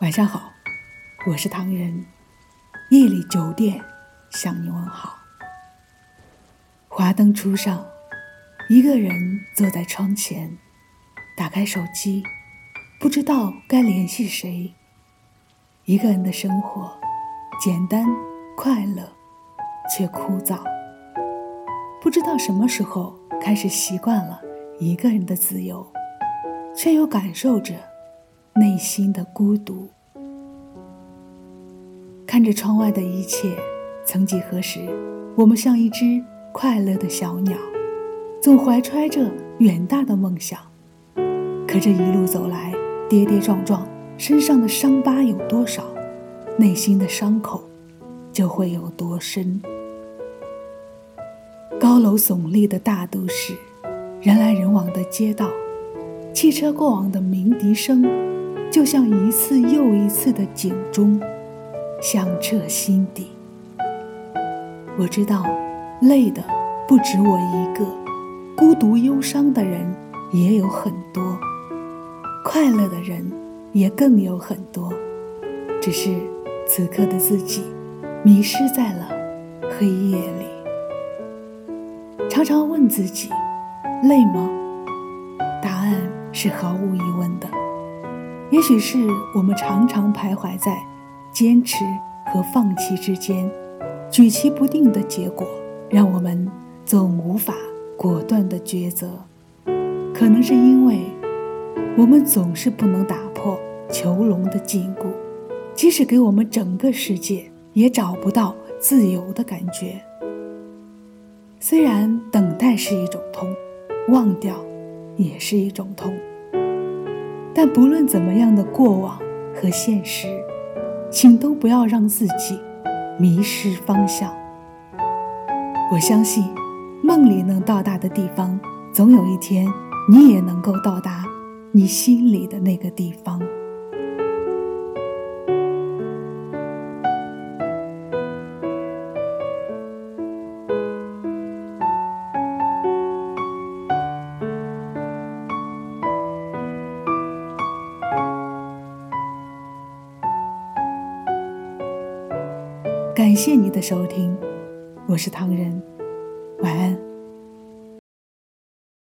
晚上好，我是唐人。夜里九点向你问好。华灯初上，一个人坐在窗前，打开手机，不知道该联系谁。一个人的生活，简单快乐，却枯燥。不知道什么时候开始习惯了一个人的自由，却又感受着。内心的孤独，看着窗外的一切。曾几何时，我们像一只快乐的小鸟，总怀揣着远大的梦想。可这一路走来，跌跌撞撞，身上的伤疤有多少，内心的伤口就会有多深。高楼耸立的大都市，人来人往的街道，汽车过往的鸣笛声。就像一次又一次的警钟，响彻心底。我知道，累的不止我一个，孤独忧伤的人也有很多，快乐的人也更有很多。只是此刻的自己，迷失在了黑夜里。常常问自己，累吗？答案是毫无疑问的。也许是我们常常徘徊在坚持和放弃之间，举棋不定的结果，让我们总无法果断的抉择。可能是因为我们总是不能打破囚笼的禁锢，即使给我们整个世界，也找不到自由的感觉。虽然等待是一种痛，忘掉也是一种痛。但不论怎么样的过往和现实，请都不要让自己迷失方向。我相信，梦里能到达的地方，总有一天你也能够到达你心里的那个地方。感谢你的收听，我是唐人，晚安。